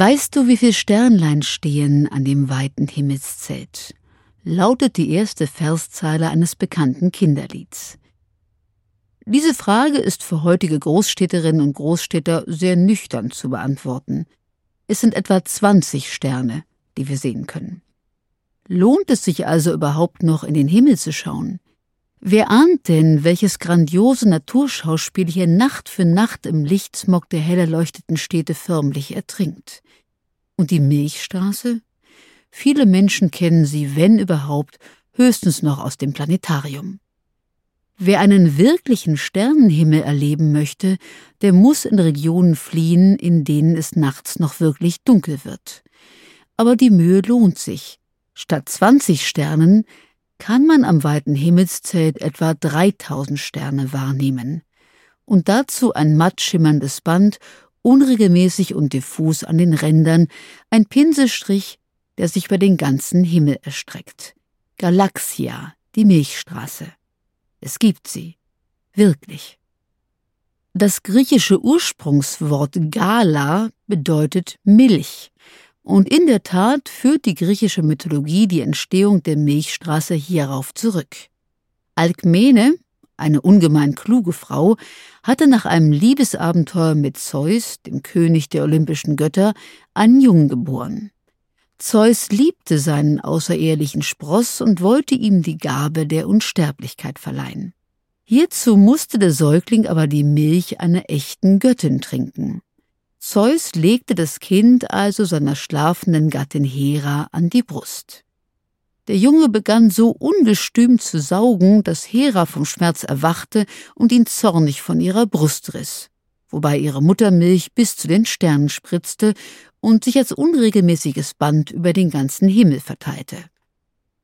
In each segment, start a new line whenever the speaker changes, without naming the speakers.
Weißt du, wie viele Sternlein stehen an dem weiten Himmelszelt? lautet die erste Verszeile eines bekannten Kinderlieds. Diese Frage ist für heutige Großstädterinnen und Großstädter sehr nüchtern zu beantworten. Es sind etwa 20 Sterne, die wir sehen können. Lohnt es sich also überhaupt noch in den Himmel zu schauen? Wer ahnt denn, welches grandiose Naturschauspiel hier Nacht für Nacht im Lichtsmog der hell erleuchteten Städte förmlich ertrinkt? Und die Milchstraße? Viele Menschen kennen sie, wenn überhaupt, höchstens noch aus dem Planetarium. Wer einen wirklichen Sternenhimmel erleben möchte, der muss in Regionen fliehen, in denen es nachts noch wirklich dunkel wird. Aber die Mühe lohnt sich. Statt 20 Sternen kann man am weiten Himmelszelt etwa 3000 Sterne wahrnehmen. Und dazu ein matt schimmerndes Band, unregelmäßig und diffus an den Rändern, ein Pinselstrich, der sich über den ganzen Himmel erstreckt. Galaxia, die Milchstraße. Es gibt sie. Wirklich. Das griechische Ursprungswort Gala bedeutet Milch. Und in der Tat führt die griechische Mythologie die Entstehung der Milchstraße hierauf zurück. Alkmene, eine ungemein kluge Frau, hatte nach einem Liebesabenteuer mit Zeus, dem König der olympischen Götter, einen Jungen geboren. Zeus liebte seinen außerehelichen Spross und wollte ihm die Gabe der Unsterblichkeit verleihen. Hierzu musste der Säugling aber die Milch einer echten Göttin trinken. Zeus legte das Kind also seiner schlafenden Gattin Hera an die Brust. Der Junge begann so ungestüm zu saugen, dass Hera vom Schmerz erwachte und ihn zornig von ihrer Brust riss, wobei ihre Muttermilch bis zu den Sternen spritzte und sich als unregelmäßiges Band über den ganzen Himmel verteilte.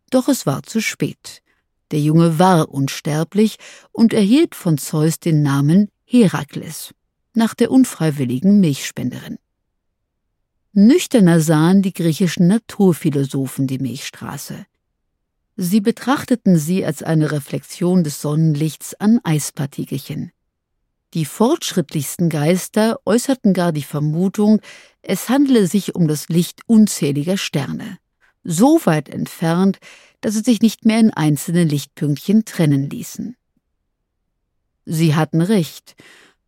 Doch es war zu spät. Der Junge war unsterblich und erhielt von Zeus den Namen Herakles, nach der unfreiwilligen Milchspenderin. Nüchterner sahen die griechischen Naturphilosophen die Milchstraße. Sie betrachteten sie als eine Reflexion des Sonnenlichts an Eispartikelchen. Die fortschrittlichsten Geister äußerten gar die Vermutung, es handele sich um das Licht unzähliger Sterne, so weit entfernt, dass sie sich nicht mehr in einzelne Lichtpünktchen trennen ließen. Sie hatten recht,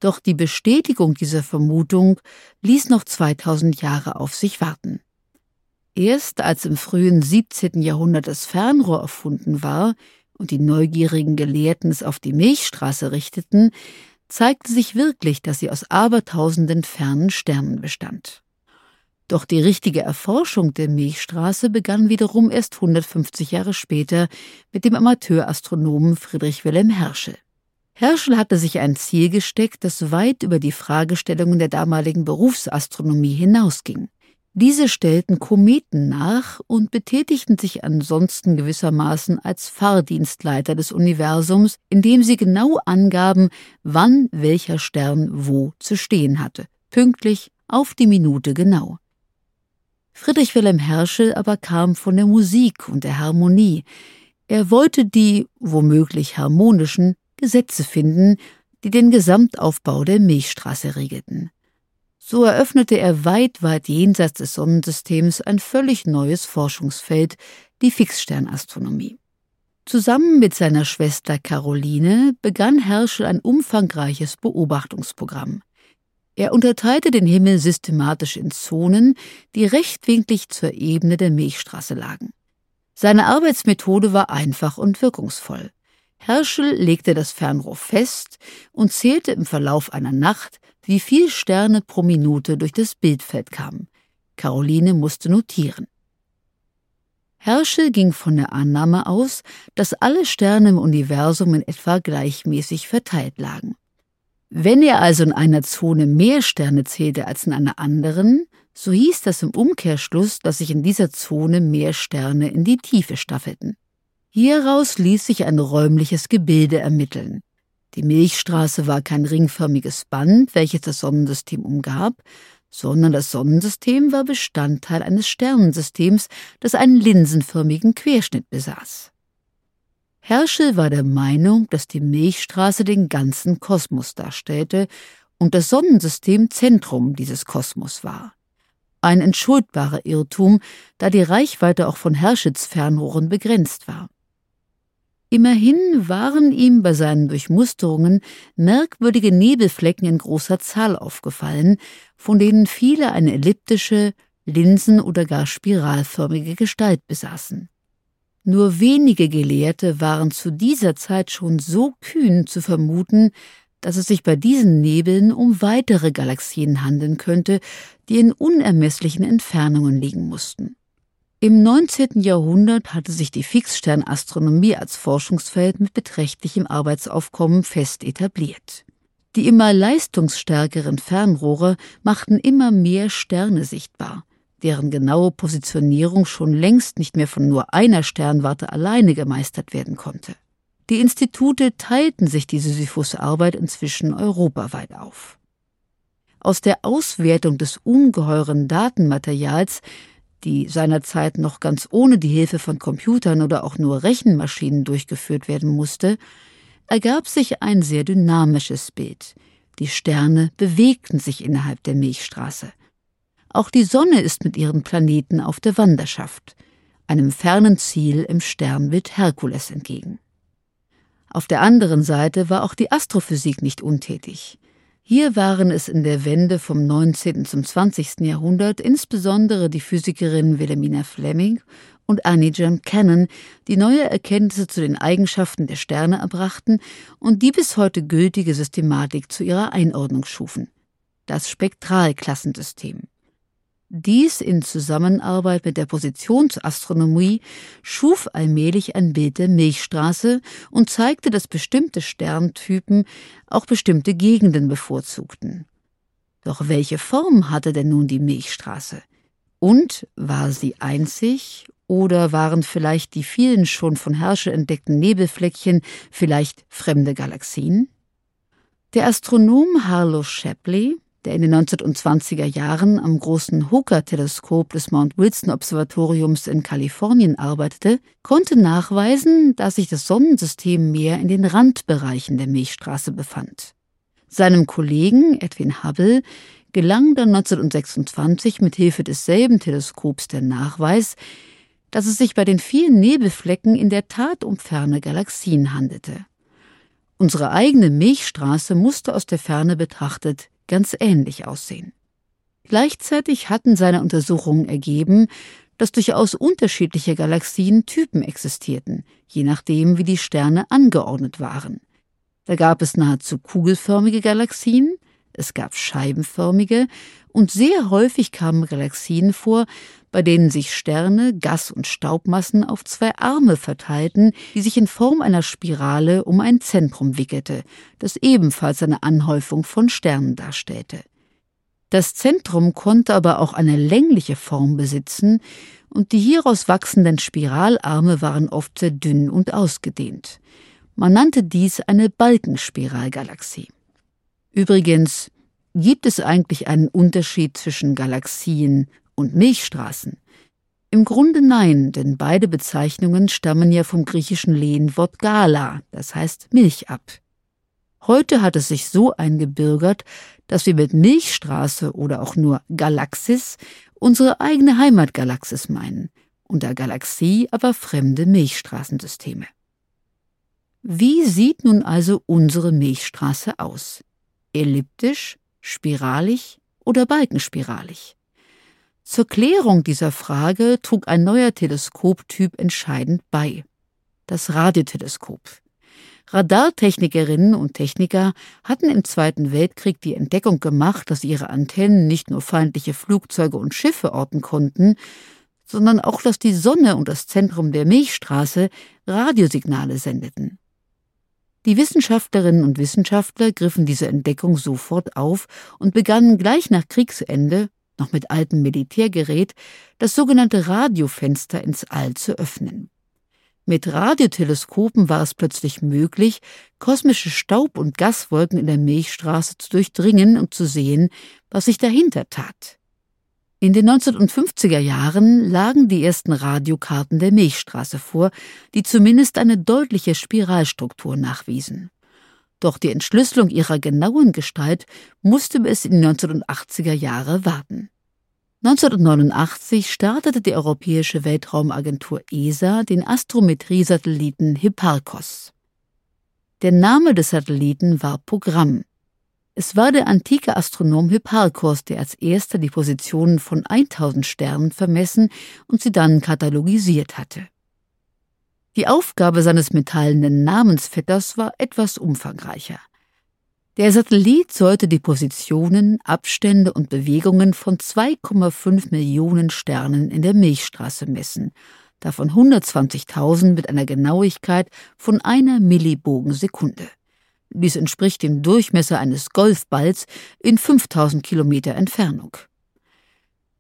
doch die Bestätigung dieser Vermutung ließ noch 2000 Jahre auf sich warten. Erst als im frühen 17. Jahrhundert das Fernrohr erfunden war und die neugierigen Gelehrten es auf die Milchstraße richteten, zeigte sich wirklich, dass sie aus abertausenden fernen Sternen bestand. Doch die richtige Erforschung der Milchstraße begann wiederum erst 150 Jahre später mit dem Amateurastronomen Friedrich Wilhelm Herschel. Herschel hatte sich ein Ziel gesteckt, das weit über die Fragestellungen der damaligen Berufsastronomie hinausging. Diese stellten Kometen nach und betätigten sich ansonsten gewissermaßen als Fahrdienstleiter des Universums, indem sie genau angaben, wann welcher Stern wo zu stehen hatte, pünktlich auf die Minute genau. Friedrich Wilhelm Herschel aber kam von der Musik und der Harmonie. Er wollte die, womöglich harmonischen, Gesetze finden, die den Gesamtaufbau der Milchstraße regelten. So eröffnete er weit, weit jenseits des Sonnensystems ein völlig neues Forschungsfeld, die Fixsternastronomie. Zusammen mit seiner Schwester Caroline begann Herschel ein umfangreiches Beobachtungsprogramm. Er unterteilte den Himmel systematisch in Zonen, die rechtwinklig zur Ebene der Milchstraße lagen. Seine Arbeitsmethode war einfach und wirkungsvoll. Herschel legte das Fernrohr fest und zählte im Verlauf einer Nacht, wie viel Sterne pro Minute durch das Bildfeld kamen. Caroline musste notieren. Herschel ging von der Annahme aus, dass alle Sterne im Universum in etwa gleichmäßig verteilt lagen. Wenn er also in einer Zone mehr Sterne zählte als in einer anderen, so hieß das im Umkehrschluss, dass sich in dieser Zone mehr Sterne in die Tiefe staffelten. Hieraus ließ sich ein räumliches Gebilde ermitteln. Die Milchstraße war kein ringförmiges Band, welches das Sonnensystem umgab, sondern das Sonnensystem war Bestandteil eines Sternensystems, das einen linsenförmigen Querschnitt besaß. Herschel war der Meinung, dass die Milchstraße den ganzen Kosmos darstellte und das Sonnensystem Zentrum dieses Kosmos war. Ein entschuldbarer Irrtum, da die Reichweite auch von Herschels Fernrohren begrenzt war. Immerhin waren ihm bei seinen Durchmusterungen merkwürdige Nebelflecken in großer Zahl aufgefallen, von denen viele eine elliptische, linsen- oder gar spiralförmige Gestalt besaßen. Nur wenige Gelehrte waren zu dieser Zeit schon so kühn zu vermuten, dass es sich bei diesen Nebeln um weitere Galaxien handeln könnte, die in unermesslichen Entfernungen liegen mussten. Im 19. Jahrhundert hatte sich die Fixsternastronomie als Forschungsfeld mit beträchtlichem Arbeitsaufkommen fest etabliert. Die immer leistungsstärkeren Fernrohre machten immer mehr Sterne sichtbar, deren genaue Positionierung schon längst nicht mehr von nur einer Sternwarte alleine gemeistert werden konnte. Die Institute teilten sich die Sisyphus-Arbeit inzwischen europaweit auf. Aus der Auswertung des ungeheuren Datenmaterials die seinerzeit noch ganz ohne die Hilfe von Computern oder auch nur Rechenmaschinen durchgeführt werden musste, ergab sich ein sehr dynamisches Bild. Die Sterne bewegten sich innerhalb der Milchstraße. Auch die Sonne ist mit ihren Planeten auf der Wanderschaft, einem fernen Ziel im Sternbild Herkules entgegen. Auf der anderen Seite war auch die Astrophysik nicht untätig. Hier waren es in der Wende vom 19. zum 20. Jahrhundert insbesondere die Physikerinnen Wilhelmina Fleming und Annie John Cannon, die neue Erkenntnisse zu den Eigenschaften der Sterne erbrachten und die bis heute gültige Systematik zu ihrer Einordnung schufen. Das Spektralklassensystem. Dies in Zusammenarbeit mit der Positionsastronomie schuf allmählich ein Bild der Milchstraße und zeigte, dass bestimmte Sterntypen auch bestimmte Gegenden bevorzugten. Doch welche Form hatte denn nun die Milchstraße? Und war sie einzig oder waren vielleicht die vielen schon von Herrscher entdeckten Nebelfleckchen vielleicht fremde Galaxien? Der Astronom Harlow Shapley der in den 1920er Jahren am großen Hooker-Teleskop des Mount Wilson-Observatoriums in Kalifornien arbeitete, konnte nachweisen, dass sich das Sonnensystem mehr in den Randbereichen der Milchstraße befand. Seinem Kollegen Edwin Hubble gelang dann 1926 mit Hilfe desselben Teleskops der Nachweis, dass es sich bei den vielen Nebelflecken in der Tat um ferne Galaxien handelte. Unsere eigene Milchstraße musste aus der Ferne betrachtet ganz ähnlich aussehen. Gleichzeitig hatten seine Untersuchungen ergeben, dass durchaus unterschiedliche Galaxientypen existierten, je nachdem, wie die Sterne angeordnet waren. Da gab es nahezu kugelförmige Galaxien, es gab scheibenförmige und sehr häufig kamen Galaxien vor, bei denen sich Sterne, Gas- und Staubmassen auf zwei Arme verteilten, die sich in Form einer Spirale um ein Zentrum wickelte, das ebenfalls eine Anhäufung von Sternen darstellte. Das Zentrum konnte aber auch eine längliche Form besitzen, und die hieraus wachsenden Spiralarme waren oft sehr dünn und ausgedehnt. Man nannte dies eine Balkenspiralgalaxie. Übrigens, gibt es eigentlich einen Unterschied zwischen Galaxien und Milchstraßen? Im Grunde nein, denn beide Bezeichnungen stammen ja vom griechischen Lehnwort Gala, das heißt Milch ab. Heute hat es sich so eingebürgert, dass wir mit Milchstraße oder auch nur Galaxis unsere eigene Heimatgalaxis meinen, unter Galaxie aber fremde Milchstraßensysteme. Wie sieht nun also unsere Milchstraße aus? Elliptisch, spiralig oder balkenspiralig? Zur Klärung dieser Frage trug ein neuer Teleskoptyp entscheidend bei. Das Radioteleskop. Radartechnikerinnen und Techniker hatten im Zweiten Weltkrieg die Entdeckung gemacht, dass ihre Antennen nicht nur feindliche Flugzeuge und Schiffe orten konnten, sondern auch, dass die Sonne und das Zentrum der Milchstraße Radiosignale sendeten. Die Wissenschaftlerinnen und Wissenschaftler griffen diese Entdeckung sofort auf und begannen gleich nach Kriegsende, noch mit altem Militärgerät, das sogenannte Radiofenster ins All zu öffnen. Mit Radioteleskopen war es plötzlich möglich, kosmische Staub- und Gaswolken in der Milchstraße zu durchdringen und zu sehen, was sich dahinter tat. In den 1950er Jahren lagen die ersten Radiokarten der Milchstraße vor, die zumindest eine deutliche Spiralstruktur nachwiesen. Doch die Entschlüsselung ihrer genauen Gestalt musste bis in die 1980er Jahre warten. 1989 startete die Europäische Weltraumagentur ESA den Astrometriesatelliten Hipparcos. Der Name des Satelliten war Programm. Es war der antike Astronom Hipparchos, der als erster die Positionen von 1000 Sternen vermessen und sie dann katalogisiert hatte. Die Aufgabe seines metallenen Namensvetters war etwas umfangreicher. Der Satellit sollte die Positionen, Abstände und Bewegungen von 2,5 Millionen Sternen in der Milchstraße messen, davon 120.000 mit einer Genauigkeit von einer Millibogensekunde. Dies entspricht dem Durchmesser eines Golfballs in 5000 Kilometer Entfernung.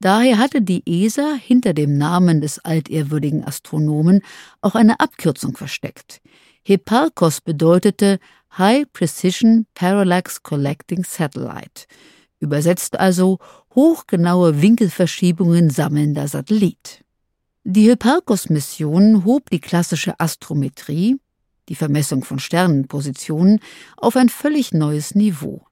Daher hatte die ESA hinter dem Namen des altehrwürdigen Astronomen auch eine Abkürzung versteckt. Hipparcos bedeutete High Precision Parallax Collecting Satellite, übersetzt also hochgenaue Winkelverschiebungen sammelnder Satellit. Die Hipparcos-Mission hob die klassische Astrometrie, die Vermessung von Sternenpositionen, auf ein völlig neues Niveau.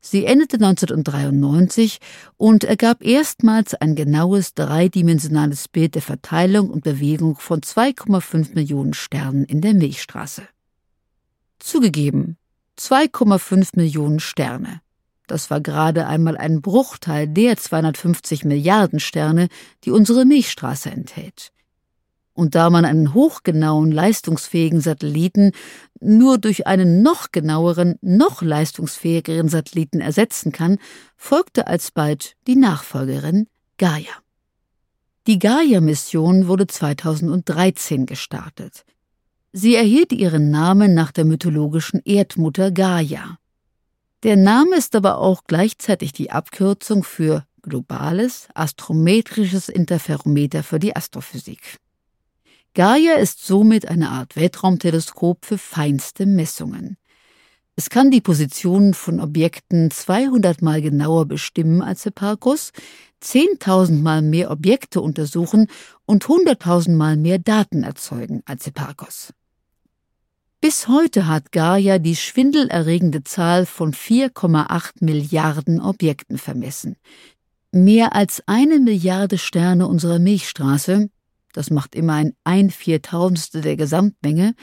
Sie endete 1993 und ergab erstmals ein genaues dreidimensionales Bild der Verteilung und Bewegung von 2,5 Millionen Sternen in der Milchstraße. Zugegeben, 2,5 Millionen Sterne. Das war gerade einmal ein Bruchteil der 250 Milliarden Sterne, die unsere Milchstraße enthält. Und da man einen hochgenauen, leistungsfähigen Satelliten nur durch einen noch genaueren, noch leistungsfähigeren Satelliten ersetzen kann, folgte alsbald die Nachfolgerin Gaia. Die Gaia-Mission wurde 2013 gestartet. Sie erhielt ihren Namen nach der mythologischen Erdmutter Gaia. Der Name ist aber auch gleichzeitig die Abkürzung für globales astrometrisches Interferometer für die Astrophysik. Gaia ist somit eine Art Weltraumteleskop für feinste Messungen. Es kann die Positionen von Objekten 200 mal genauer bestimmen als Hipparcos, 10.000 mal mehr Objekte untersuchen und 100.000 mal mehr Daten erzeugen als Hipparcos. Bis heute hat Gaia die schwindelerregende Zahl von 4,8 Milliarden Objekten vermessen. Mehr als eine Milliarde Sterne unserer Milchstraße, das macht immerhin ein Viertausendstel der Gesamtmenge,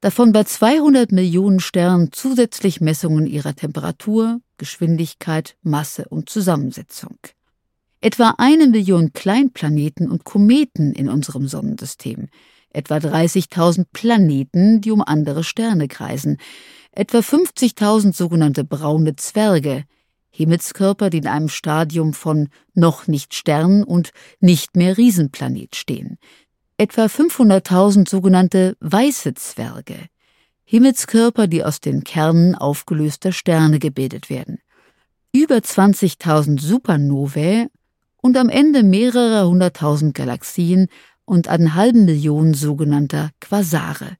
davon bei 200 Millionen Sternen zusätzlich Messungen ihrer Temperatur, Geschwindigkeit, Masse und Zusammensetzung. Etwa eine Million Kleinplaneten und Kometen in unserem Sonnensystem – etwa 30.000 Planeten, die um andere Sterne kreisen, etwa 50.000 sogenannte braune Zwerge, Himmelskörper, die in einem Stadium von noch nicht Stern und nicht mehr Riesenplanet stehen, etwa 500.000 sogenannte weiße Zwerge, Himmelskörper, die aus den Kernen aufgelöster Sterne gebildet werden, über 20.000 Supernovae und am Ende mehrere hunderttausend Galaxien, und eine halbe Million sogenannter Quasare,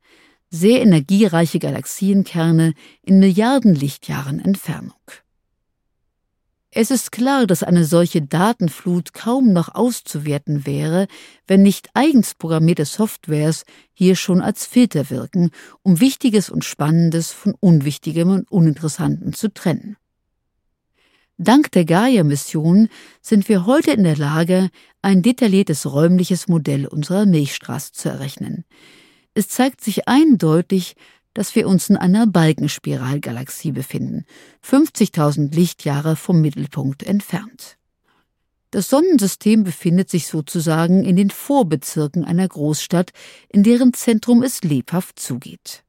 sehr energiereiche Galaxienkerne in Milliarden Lichtjahren Entfernung. Es ist klar, dass eine solche Datenflut kaum noch auszuwerten wäre, wenn nicht eigens programmierte Softwares hier schon als Filter wirken, um Wichtiges und Spannendes von Unwichtigem und Uninteressanten zu trennen. Dank der Gaia-Mission sind wir heute in der Lage, ein detailliertes räumliches Modell unserer Milchstraße zu errechnen. Es zeigt sich eindeutig, dass wir uns in einer Balkenspiralgalaxie befinden, 50.000 Lichtjahre vom Mittelpunkt entfernt. Das Sonnensystem befindet sich sozusagen in den Vorbezirken einer Großstadt, in deren Zentrum es lebhaft zugeht.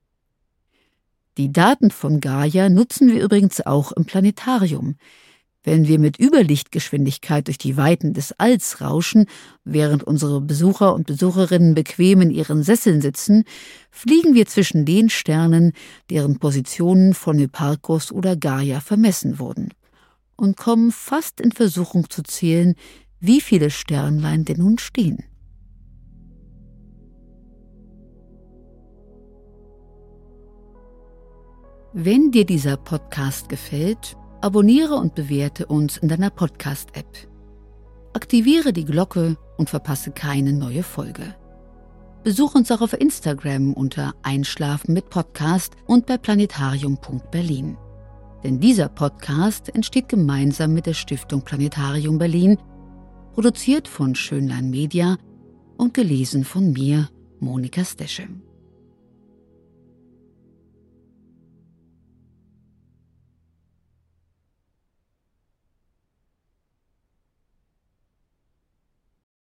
Die Daten von Gaia nutzen wir übrigens auch im Planetarium. Wenn wir mit Überlichtgeschwindigkeit durch die Weiten des Alls rauschen, während unsere Besucher und Besucherinnen bequem in ihren Sesseln sitzen, fliegen wir zwischen den Sternen, deren Positionen von Hipparchus oder Gaia vermessen wurden und kommen fast in Versuchung zu zählen, wie viele Sternlein denn nun stehen. Wenn dir dieser Podcast gefällt, abonniere und bewerte uns in deiner Podcast-App. Aktiviere die Glocke und verpasse keine neue Folge. Besuch uns auch auf Instagram unter Einschlafen mit Podcast und bei planetarium.berlin. Denn dieser Podcast entsteht gemeinsam mit der Stiftung Planetarium Berlin, produziert von Schönlein Media und gelesen von mir, Monika Steschem.